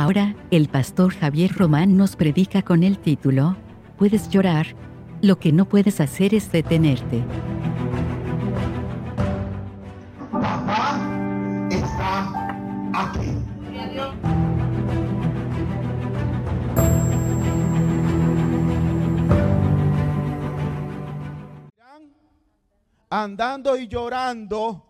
Ahora, el pastor Javier Román nos predica con el título, Puedes llorar, lo que no puedes hacer es detenerte. Papá está aquí. Andando y llorando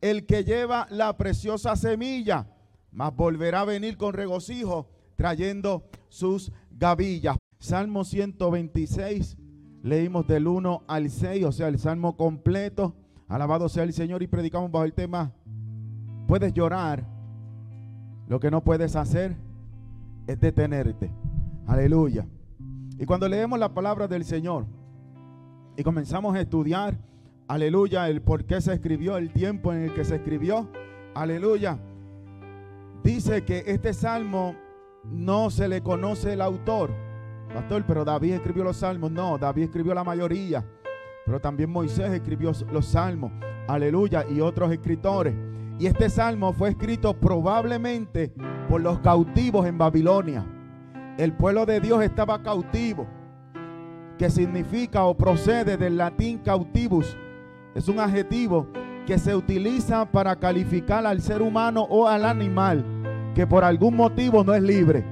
el que lleva la preciosa semilla, mas volverá a venir con regocijo trayendo sus gavillas. Salmo 126, leímos del 1 al 6, o sea, el salmo completo. Alabado sea el Señor y predicamos bajo el tema, puedes llorar, lo que no puedes hacer es detenerte. Aleluya. Y cuando leemos la palabra del Señor y comenzamos a estudiar, aleluya, el por qué se escribió, el tiempo en el que se escribió, aleluya, dice que este salmo no se le conoce el autor. Pastor, pero David escribió los salmos. No, David escribió la mayoría. Pero también Moisés escribió los salmos. Aleluya. Y otros escritores. Y este salmo fue escrito probablemente por los cautivos en Babilonia. El pueblo de Dios estaba cautivo. Que significa o procede del latín cautivus. Es un adjetivo que se utiliza para calificar al ser humano o al animal que por algún motivo no es libre.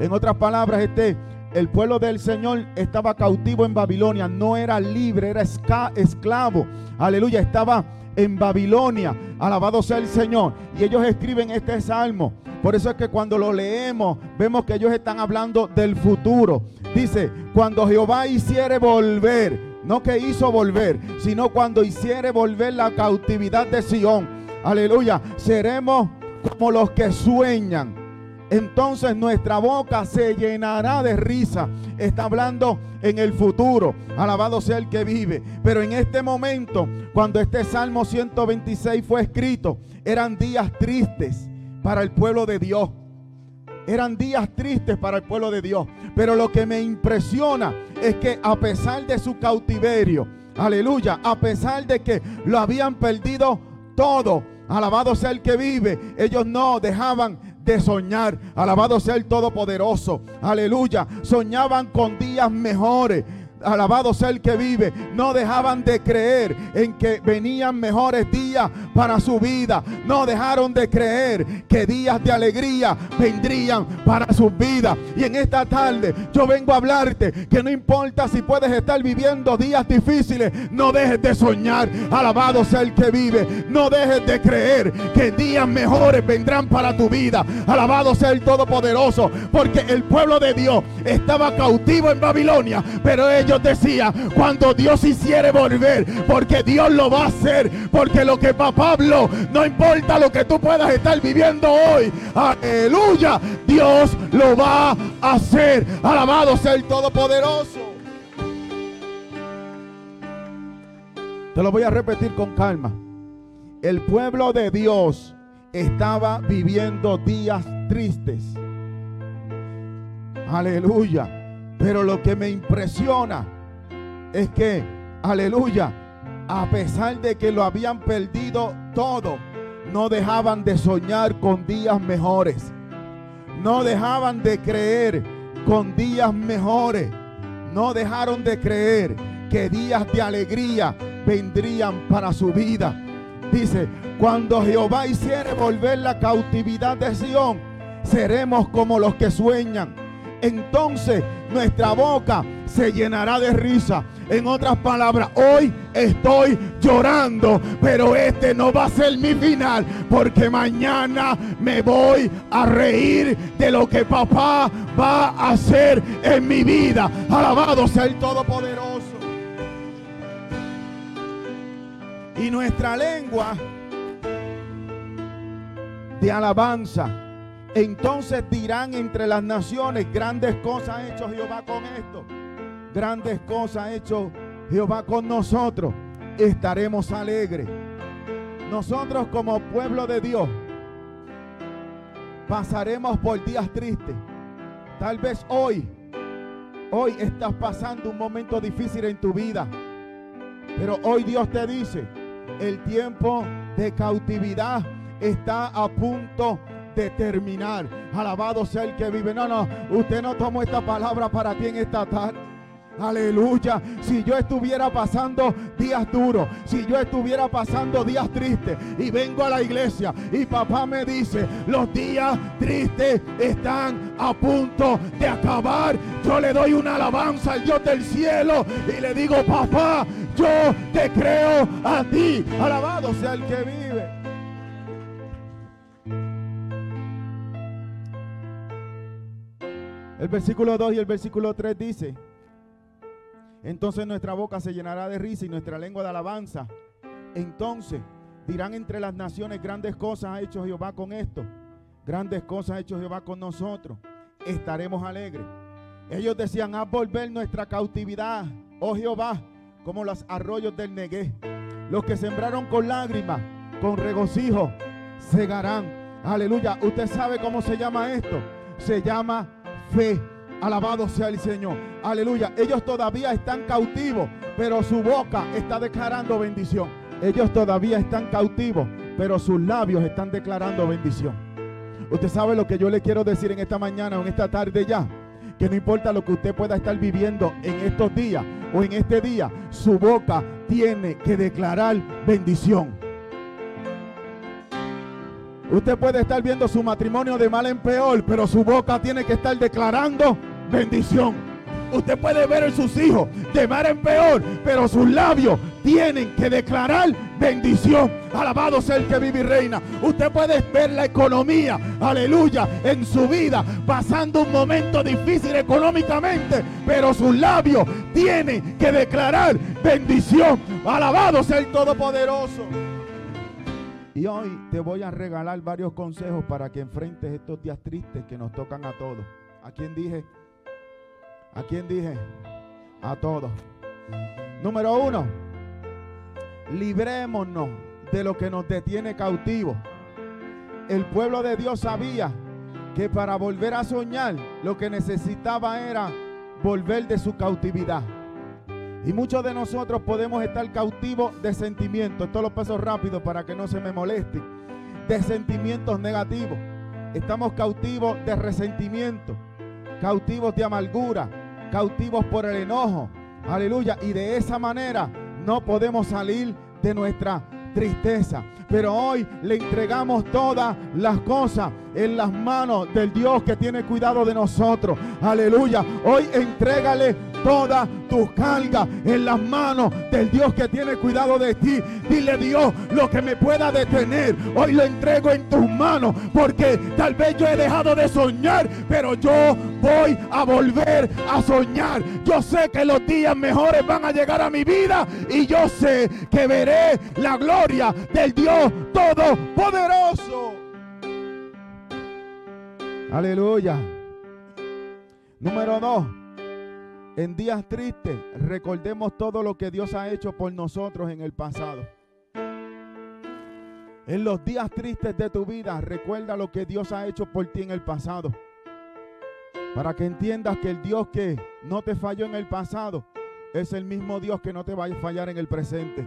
En otras palabras, este el pueblo del Señor estaba cautivo en Babilonia, no era libre, era esclavo. Aleluya, estaba en Babilonia. Alabado sea el Señor. Y ellos escriben este salmo. Por eso es que cuando lo leemos, vemos que ellos están hablando del futuro. Dice, cuando Jehová hiciere volver, no que hizo volver, sino cuando hiciere volver la cautividad de Sión. Aleluya, seremos como los que sueñan entonces nuestra boca se llenará de risa. Está hablando en el futuro. Alabado sea el que vive. Pero en este momento, cuando este Salmo 126 fue escrito, eran días tristes para el pueblo de Dios. Eran días tristes para el pueblo de Dios. Pero lo que me impresiona es que a pesar de su cautiverio, aleluya, a pesar de que lo habían perdido todo, alabado sea el que vive, ellos no dejaban de soñar. Alabado sea el Todopoderoso. Aleluya. Soñaban con días mejores alabado sea el que vive, no dejaban de creer en que venían mejores días para su vida. No dejaron de creer que días de alegría vendrían para sus vidas. Y en esta tarde yo vengo a hablarte que no importa si puedes estar viviendo días difíciles, no dejes de soñar. Alabado sea el que vive. No dejes de creer que días mejores vendrán para tu vida. Alabado sea el Todopoderoso. Porque el pueblo de Dios estaba cautivo en Babilonia, pero ellos Decía, cuando Dios hiciere volver, porque Dios lo va a hacer, porque lo que habló, no importa lo que tú puedas estar viviendo hoy, aleluya, Dios lo va a hacer. Alabado sea el Todopoderoso. Te lo voy a repetir con calma. El pueblo de Dios estaba viviendo días tristes. Aleluya. Pero lo que me impresiona es que, aleluya, a pesar de que lo habían perdido todo, no dejaban de soñar con días mejores. No dejaban de creer con días mejores. No dejaron de creer que días de alegría vendrían para su vida. Dice, cuando Jehová hiciere volver la cautividad de Sión, seremos como los que sueñan entonces nuestra boca se llenará de risa. En otras palabras, hoy estoy llorando, pero este no va a ser mi final, porque mañana me voy a reír de lo que papá va a hacer en mi vida. Alabado sea el Todopoderoso. Y nuestra lengua de alabanza entonces dirán entre las naciones, grandes cosas ha hecho Jehová con esto. Grandes cosas ha hecho Jehová con nosotros. Estaremos alegres. Nosotros como pueblo de Dios pasaremos por días tristes. Tal vez hoy, hoy estás pasando un momento difícil en tu vida. Pero hoy Dios te dice, el tiempo de cautividad está a punto determinar. Alabado sea el que vive. No, no, usted no tomó esta palabra para ti en esta tarde. Aleluya. Si yo estuviera pasando días duros, si yo estuviera pasando días tristes y vengo a la iglesia y papá me dice, los días tristes están a punto de acabar, yo le doy una alabanza al Dios del cielo y le digo, papá, yo te creo a ti. Alabado sea el que vive. El versículo 2 y el versículo 3 dice, entonces nuestra boca se llenará de risa y nuestra lengua de alabanza. Entonces dirán entre las naciones, grandes cosas ha hecho Jehová con esto. Grandes cosas ha hecho Jehová con nosotros. Estaremos alegres. Ellos decían, haz volver nuestra cautividad, oh Jehová, como los arroyos del Negué. Los que sembraron con lágrimas, con regocijo, segarán. Aleluya. ¿Usted sabe cómo se llama esto? Se llama fe. Alabado sea el Señor. Aleluya. Ellos todavía están cautivos, pero su boca está declarando bendición. Ellos todavía están cautivos, pero sus labios están declarando bendición. Usted sabe lo que yo le quiero decir en esta mañana o en esta tarde ya. Que no importa lo que usted pueda estar viviendo en estos días o en este día, su boca tiene que declarar bendición. Usted puede estar viendo su matrimonio de mal en peor, pero su boca tiene que estar declarando bendición. Usted puede ver en sus hijos de mal en peor, pero sus labios tienen que declarar bendición. Alabado sea el que vive y reina. Usted puede ver la economía, aleluya, en su vida, pasando un momento difícil económicamente, pero sus labios tienen que declarar bendición. Alabado sea el Todopoderoso. Y hoy te voy a regalar varios consejos para que enfrentes estos días tristes que nos tocan a todos. ¿A quién dije? ¿A quién dije? A todos. Número uno, librémonos de lo que nos detiene cautivos. El pueblo de Dios sabía que para volver a soñar lo que necesitaba era volver de su cautividad. Y muchos de nosotros podemos estar cautivos de sentimientos. Esto lo paso rápido para que no se me moleste. De sentimientos negativos. Estamos cautivos de resentimiento. Cautivos de amargura. Cautivos por el enojo. Aleluya. Y de esa manera no podemos salir de nuestra tristeza. Pero hoy le entregamos todas las cosas en las manos del Dios que tiene cuidado de nosotros. Aleluya. Hoy entrégale toda tu carga en las manos del Dios que tiene cuidado de ti. Dile Dios lo que me pueda detener. Hoy lo entrego en tus manos porque tal vez yo he dejado de soñar, pero yo voy a volver a soñar. Yo sé que los días mejores van a llegar a mi vida y yo sé que veré la gloria del Dios Todopoderoso. Aleluya. Número dos. En días tristes, recordemos todo lo que Dios ha hecho por nosotros en el pasado. En los días tristes de tu vida, recuerda lo que Dios ha hecho por ti en el pasado. Para que entiendas que el Dios que no te falló en el pasado es el mismo Dios que no te va a fallar en el presente.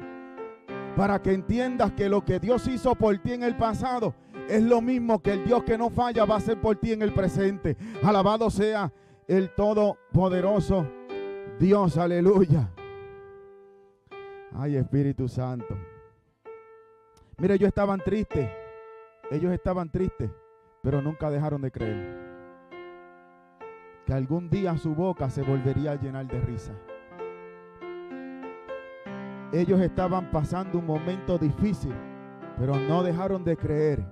Para que entiendas que lo que Dios hizo por ti en el pasado es lo mismo que el Dios que no falla va a hacer por ti en el presente. Alabado sea el Todopoderoso Dios, aleluya. Ay, Espíritu Santo. Mire, ellos estaban tristes. Ellos estaban tristes, pero nunca dejaron de creer. Que algún día su boca se volvería a llenar de risa. Ellos estaban pasando un momento difícil, pero no dejaron de creer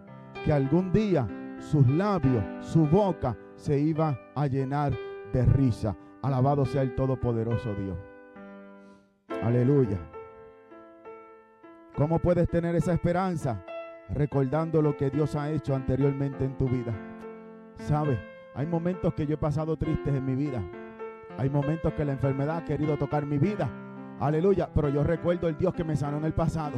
que algún día sus labios, su boca se iba a llenar de risa. Alabado sea el Todopoderoso Dios. Aleluya. ¿Cómo puedes tener esa esperanza? Recordando lo que Dios ha hecho anteriormente en tu vida. ¿Sabes? Hay momentos que yo he pasado tristes en mi vida. Hay momentos que la enfermedad ha querido tocar mi vida. Aleluya. Pero yo recuerdo el Dios que me sanó en el pasado.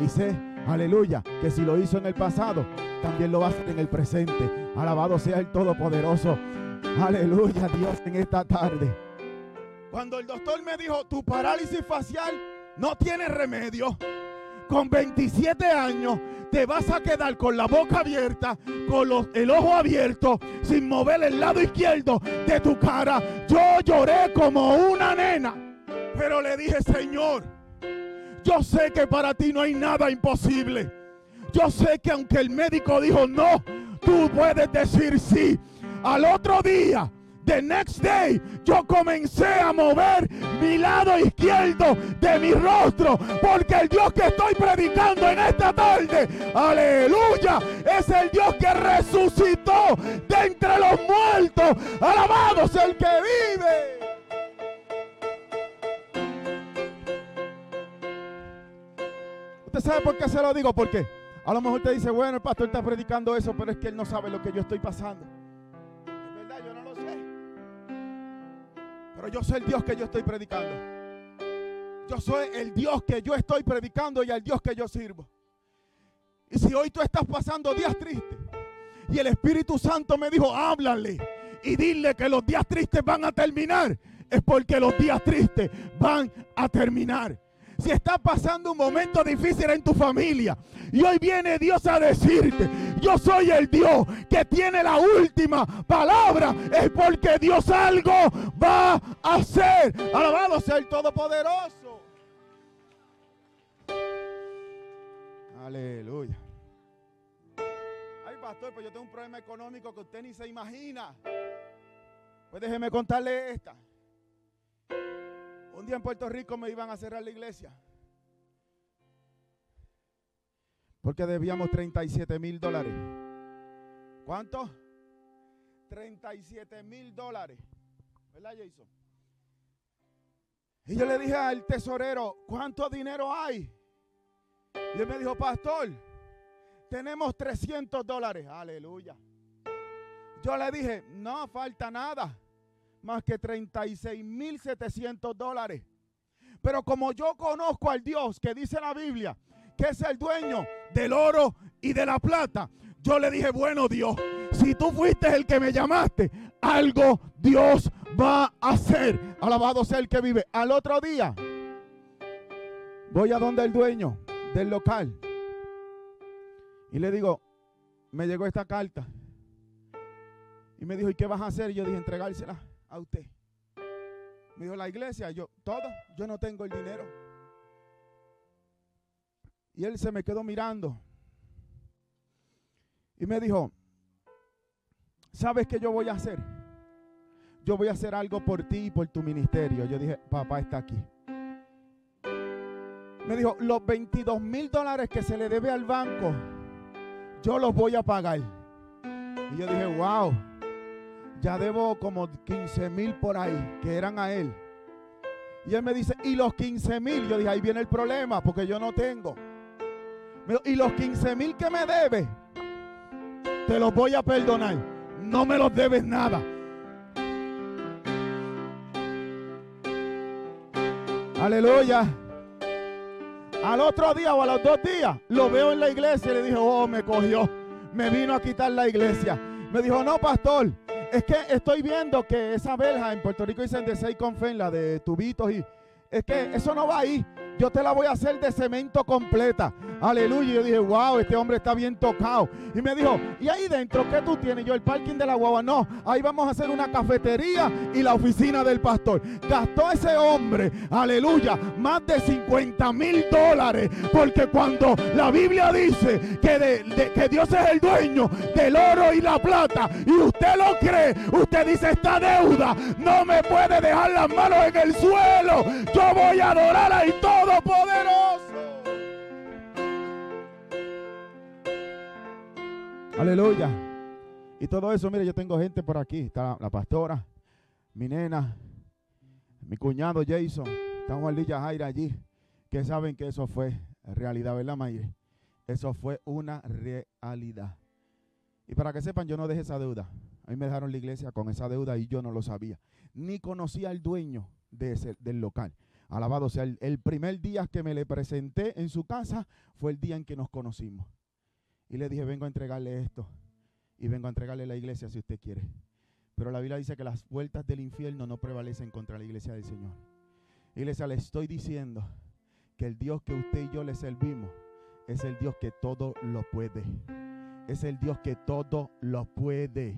Y sé, aleluya, que si lo hizo en el pasado, también lo va a hacer en el presente. Alabado sea el Todopoderoso. Aleluya, Dios, en esta tarde. Cuando el doctor me dijo, tu parálisis facial no tiene remedio. con 27 años te vas a quedar con la boca abierta, con el ojo abierto, sin mover el lado izquierdo de tu cara. Yo lloré como una nena, pero le dije, Señor, yo sé que para ti no hay nada imposible. Yo sé que aunque el médico dijo no, tú puedes decir sí. Al otro día The next day yo comencé a mover mi lado izquierdo de mi rostro. Porque el Dios que estoy predicando en esta tarde, aleluya, es el Dios que resucitó de entre los muertos. Alabado sea el que vive. ¿Usted sabe por qué se lo digo? Porque a lo mejor te dice, bueno, el pastor está predicando eso, pero es que él no sabe lo que yo estoy pasando. Pero yo soy el Dios que yo estoy predicando. Yo soy el Dios que yo estoy predicando y el Dios que yo sirvo. Y si hoy tú estás pasando días tristes y el Espíritu Santo me dijo, háblale y dile que los días tristes van a terminar, es porque los días tristes van a terminar si está pasando un momento difícil en tu familia y hoy viene Dios a decirte, yo soy el Dios que tiene la última palabra, es porque Dios algo va a hacer. Alabado sea el Todopoderoso. Aleluya. Ay, pastor, pues yo tengo un problema económico que usted ni se imagina. Pues déjeme contarle esta. Un día en Puerto Rico me iban a cerrar la iglesia. Porque debíamos 37 mil dólares. ¿Cuánto? 37 mil dólares. ¿Verdad, Jason? Y yo le dije al tesorero, ¿cuánto dinero hay? Y él me dijo, pastor, tenemos 300 dólares. Aleluya. Yo le dije, no falta nada más que 36 mil 700 dólares. Pero como yo conozco al Dios que dice la Biblia, que es el dueño del oro y de la plata, yo le dije, bueno Dios, si tú fuiste el que me llamaste, algo Dios va a hacer. Alabado sea el que vive. Al otro día, voy a donde el dueño del local. Y le digo, me llegó esta carta. Y me dijo, ¿y qué vas a hacer? Y yo dije, entregársela a usted? Me dijo, la iglesia, yo, todo, yo no tengo el dinero. Y él se me quedó mirando. Y me dijo, ¿sabes qué yo voy a hacer? Yo voy a hacer algo por ti y por tu ministerio. Yo dije, papá está aquí. Me dijo, los 22 mil dólares que se le debe al banco, yo los voy a pagar. Y yo dije, wow ya debo como 15 mil por ahí que eran a él. Y él me dice, ¿y los 15 mil? Yo dije, ahí viene el problema porque yo no tengo. ¿Y los 15 mil que me debe? Te los voy a perdonar. No me los debes nada. Aleluya. Al otro día o a los dos días lo veo en la iglesia y le dije, oh, me cogió. Me vino a quitar la iglesia. Me dijo, no, pastor, es que estoy viendo que esa verja en Puerto Rico dicen de seis con la de tubitos y es que eso no va ahí yo te la voy a hacer de cemento completa. Aleluya. Yo dije, wow, este hombre está bien tocado. Y me dijo, ¿y ahí dentro qué tú tienes? Yo, el parking de la guagua. No, ahí vamos a hacer una cafetería y la oficina del pastor. Gastó ese hombre, aleluya, más de 50 mil dólares. Porque cuando la Biblia dice que, que Dios es el dueño del oro y la plata, y usted lo cree, usted dice, esta deuda no me puede dejar las manos en el suelo. Yo voy a adorar ahí todo Aleluya. Y todo eso, mire, yo tengo gente por aquí. Está la, pastora, mi nena, mi cuñado Jason, está Juan Lilla Jaira allí, que saben que eso fue realidad, ¿verdad, Mayre? Eso fue una realidad. Y para que sepan, yo no dejé esa deuda. A mí me dejaron la iglesia con esa deuda y yo no lo sabía. Ni conocía al dueño de ese, del local. Alabado sea, el, primer día que me le presenté en su casa fue el día en que nos conocimos. Y le dije, vengo a entregarle esto. Y vengo a entregarle la iglesia si usted quiere. Pero la Biblia dice que las puertas del infierno no prevalecen contra la iglesia del Señor. Iglesia, le estoy diciendo que el Dios que usted y yo le servimos es el Dios que todo lo puede. Es el Dios que todo lo puede.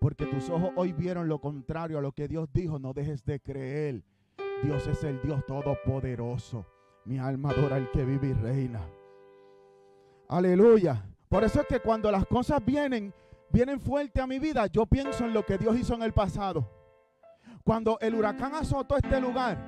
Porque tus ojos hoy vieron lo contrario a lo que Dios dijo. No dejes de creer. Dios es el Dios todopoderoso. Mi alma adora al que vive y reina. Aleluya. Por eso es que cuando las cosas vienen, vienen fuerte a mi vida, yo pienso en lo que Dios hizo en el pasado. Cuando el huracán azotó este lugar,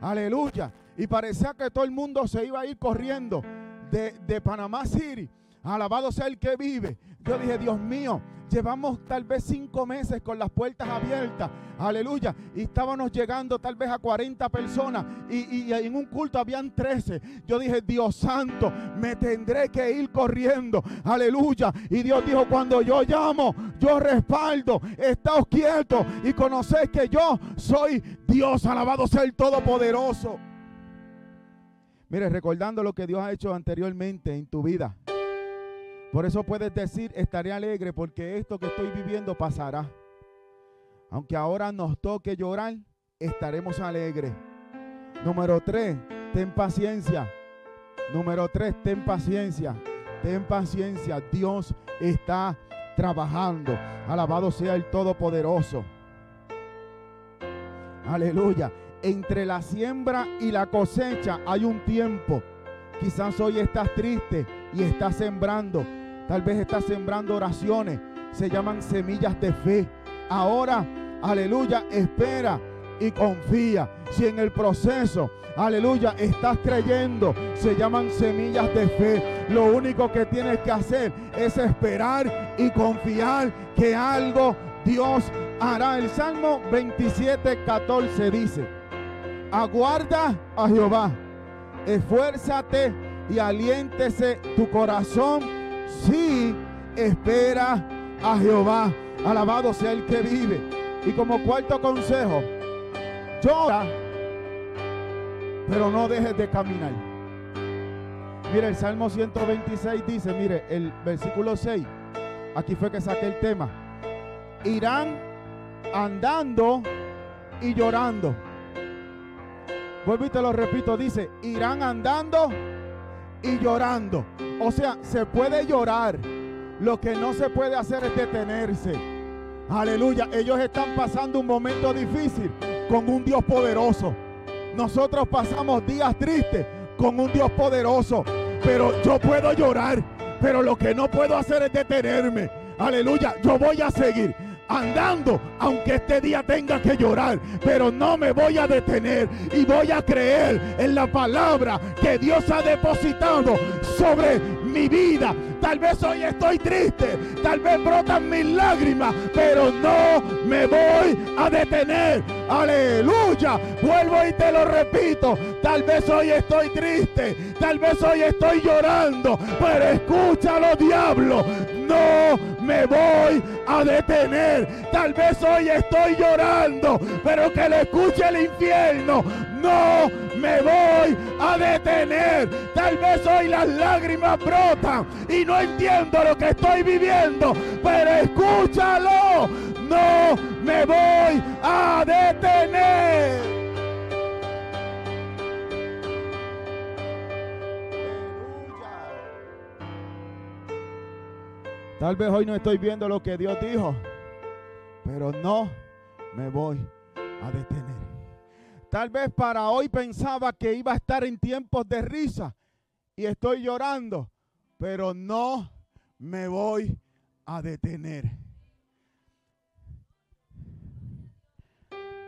aleluya, y parecía que todo el mundo se iba a ir corriendo de, de Panamá City Alabado sea el que vive. Yo dije, Dios mío, llevamos tal vez cinco meses con las puertas abiertas. Aleluya. Y estábamos llegando tal vez a 40 personas. Y, en un culto habían 13. Yo dije, Dios santo, me tendré que ir corriendo. Aleluya. Y Dios dijo, cuando yo llamo, yo respaldo. Estáos quietos y conocéis que yo soy Dios. Alabado sea el Todopoderoso. Mire, recordando lo que Dios ha hecho anteriormente en tu vida. Por eso puedes decir, estaré alegre porque esto que estoy viviendo pasará. Aunque ahora nos toque llorar, estaremos alegres. Número tres, ten paciencia. Número tres, ten paciencia. Ten paciencia. Dios está trabajando. Alabado sea el Todopoderoso. Aleluya. Entre la siembra y la cosecha hay un tiempo. Quizás hoy estás triste y estás sembrando. Tal vez estás sembrando oraciones. Se llaman semillas de fe. Ahora, aleluya, espera y confía. Si en el proceso, aleluya, estás creyendo, se llaman semillas de fe. Lo único que tienes que hacer es esperar y confiar que algo Dios hará. El Salmo 27, 14 dice, aguarda a Jehová, esfuérzate y aliéntese tu corazón Sí, espera a Jehová. Alabado sea el que vive. Y como cuarto consejo, llora, pero no dejes de caminar. Mire, el Salmo 126 dice, mire, el versículo 6, aquí fue que saqué el tema. Irán andando y llorando. Vuelvo y te lo repito, dice, irán andando y llorando. O sea, se puede llorar. Lo que no se puede hacer es detenerse. Aleluya. Ellos están pasando un momento difícil con un Dios poderoso. Nosotros pasamos días tristes con un Dios poderoso. Pero yo puedo llorar. Pero lo que no puedo hacer es detenerme. Aleluya. Yo voy a seguir andando, aunque este día tenga que llorar, pero no me voy a detener y voy a creer en la palabra que Dios ha depositado sobre mi vida. Tal vez hoy estoy triste, tal vez brotan mis lágrimas, pero no me voy a detener. Aleluya. Vuelvo y te lo repito. Tal vez hoy estoy triste, tal vez hoy estoy llorando, pero escúchalo, diablo. No me voy a detener. Tal vez hoy estoy llorando, pero que le escuche el infierno. No me voy a detener. Tal vez hoy las lágrimas brotan y no entiendo lo que estoy viviendo, pero escúchalo. No me voy a detener. Tal vez hoy no estoy viendo lo que Dios dijo, pero no me voy a detener. Tal vez para hoy pensaba que iba a estar en tiempos de risa y estoy llorando, pero no me voy a detener.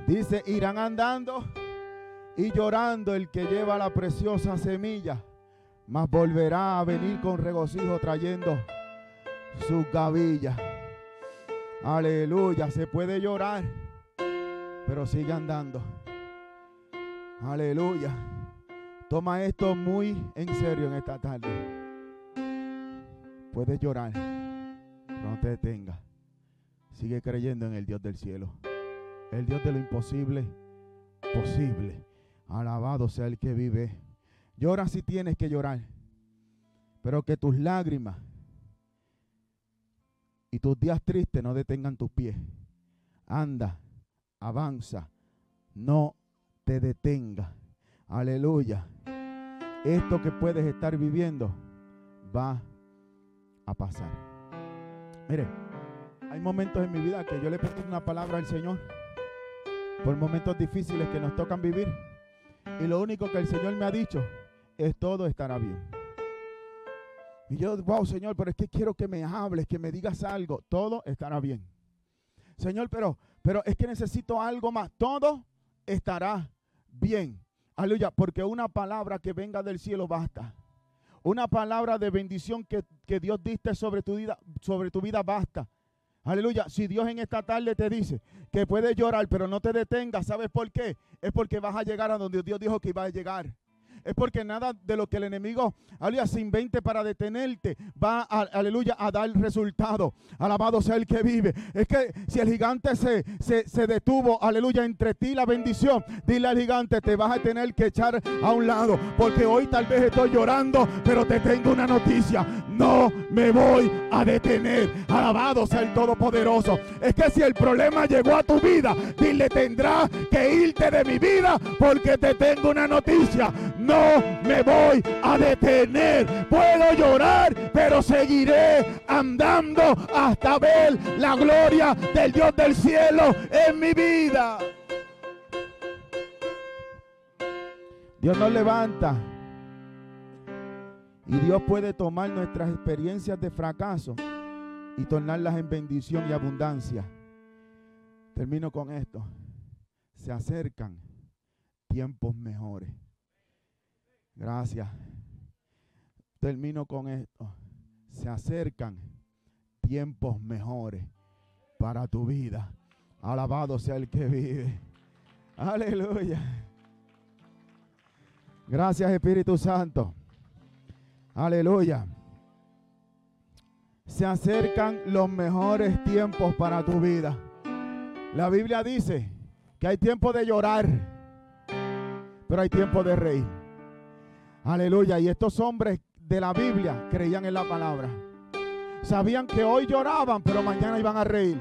Dice, irán andando y llorando el que lleva la preciosa semilla, mas volverá a venir con regocijo trayendo sus gavillas. Aleluya, se puede llorar, pero sigue andando. Aleluya. Toma esto muy en serio en esta tarde. Puedes llorar, pero no te detengas. Sigue creyendo en el Dios del cielo. El Dios de lo imposible, posible. Alabado sea el que vive. Llora si tienes que llorar, pero que tus lágrimas y tus días tristes no detengan tus pies. Anda, avanza, no te detenga. Aleluya. esto que puedes estar viviendo va a pasar. Mire, hay momentos en mi vida que yo le pedí una palabra al Señor por momentos difíciles que nos tocan vivir. Y lo único que el Señor me ha dicho es todo estará bien. Y yo, wow, Señor, pero es que quiero que me hables, que me digas algo. Todo estará bien. Señor, pero, pero es que necesito algo más. Todo estará bien. Aleluya, porque una palabra que venga del cielo basta. Una palabra de bendición que, que Dios diste sobre tu vida, sobre tu vida basta. Aleluya. Si Dios en esta tarde te dice que puedes llorar, pero no te detengas, ¿sabes por qué? Es porque vas a llegar a donde Dios dijo que iba a llegar es porque nada de lo que el enemigo, aleluya, se invente para detenerte, va, aleluya, a dar resultado. Alabado sea el que vive. Es que si el gigante se, se, detuvo, aleluya, entre ti la bendición, dile al gigante, te vas a tener que echar a un lado, porque hoy tal vez estoy llorando, pero te tengo una noticia, no me voy a detener. Alabado sea el Todopoderoso. Es que si el problema llegó a tu vida, dile, tendrás que irte de mi vida, porque te tengo una noticia no me voy a detener. Puedo llorar, pero seguiré andando hasta ver la gloria del Dios del cielo en mi vida. Dios nos levanta. Y Dios puede tomar nuestras experiencias de fracaso y tornarlas en bendición y abundancia. Termino con esto. Se acercan tiempos mejores. Gracias. Termino con esto. Se acercan tiempos mejores para tu vida. Alabado sea el que vive. Aleluya. Gracias Espíritu Santo. Aleluya. Se acercan los mejores tiempos para tu vida. La Biblia dice que hay tiempo de llorar, pero hay tiempo de reír. Aleluya. Y estos hombres de la Biblia creían en la palabra. Sabían que hoy lloraban, pero mañana iban a reír.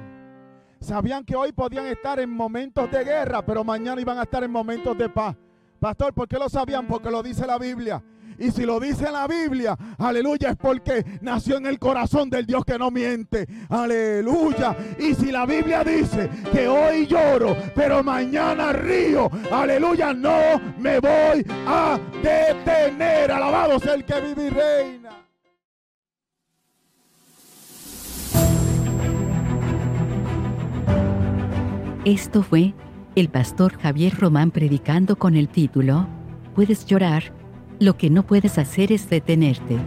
Sabían que hoy podían estar en momentos de guerra, pero mañana iban a estar en momentos de paz. Pastor, ¿por qué lo sabían? Porque lo dice la Biblia. Y si lo dice la Biblia, aleluya, es porque nació en el corazón del Dios que no miente. Aleluya. Y si la Biblia dice que hoy lloro, pero mañana río, aleluya, no me voy a detener. Alabado sea el que vive y reina. Esto fue el pastor Javier Román predicando con el título Puedes llorar lo que no puedes hacer es detenerte.